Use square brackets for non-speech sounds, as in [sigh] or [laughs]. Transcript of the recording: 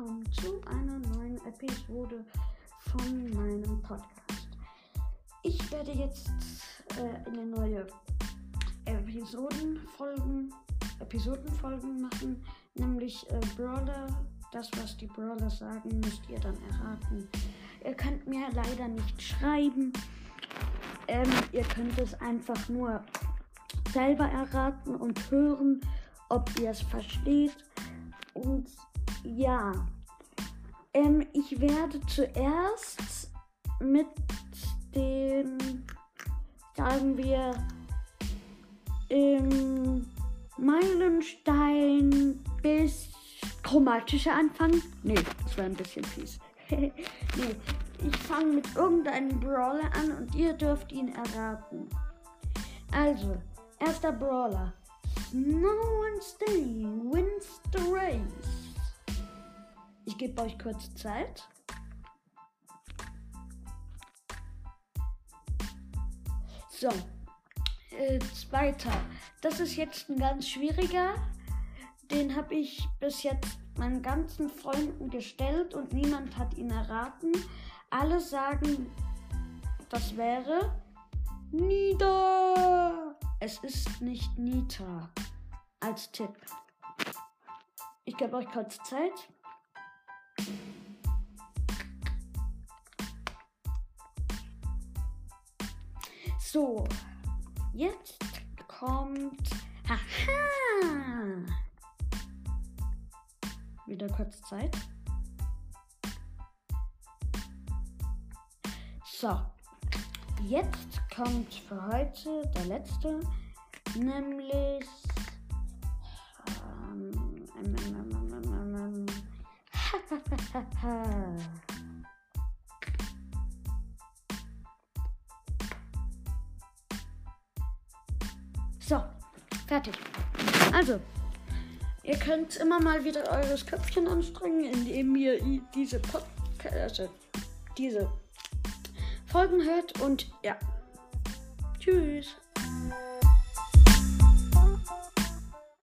willkommen zu einer neuen Episode von meinem Podcast. Ich werde jetzt äh, eine neue Episodenfolgen, Episodenfolgen machen, nämlich äh, Brawler. Das, was die Brawler sagen, müsst ihr dann erraten. Ihr könnt mir leider nicht schreiben. Ähm, ihr könnt es einfach nur selber erraten und hören, ob ihr es versteht. Und ja, ähm, ich werde zuerst mit dem, sagen wir, ähm, Meilenstein bis chromatische anfangen. Nee, das war ein bisschen fies. [laughs] nee, ich fange mit irgendeinem Brawler an und ihr dürft ihn erraten. Also, erster Brawler. No one staying wins the race. Ich gebe euch kurz Zeit. So, äh, zweiter. Das ist jetzt ein ganz schwieriger. Den habe ich bis jetzt meinen ganzen Freunden gestellt und niemand hat ihn erraten. Alle sagen, das wäre Nida. Es ist nicht Nita. Als Tipp. Ich gebe euch kurz Zeit. So, jetzt kommt. Haha! Wieder kurz Zeit. So, jetzt kommt für heute der letzte, nämlich. Ähm, ähm, ähm, ähm, ähm, So, fertig. Also, ihr könnt immer mal wieder eures Köpfchen anstrengen, indem ihr diese Podcast, also diese Folgen hört und ja. Tschüss.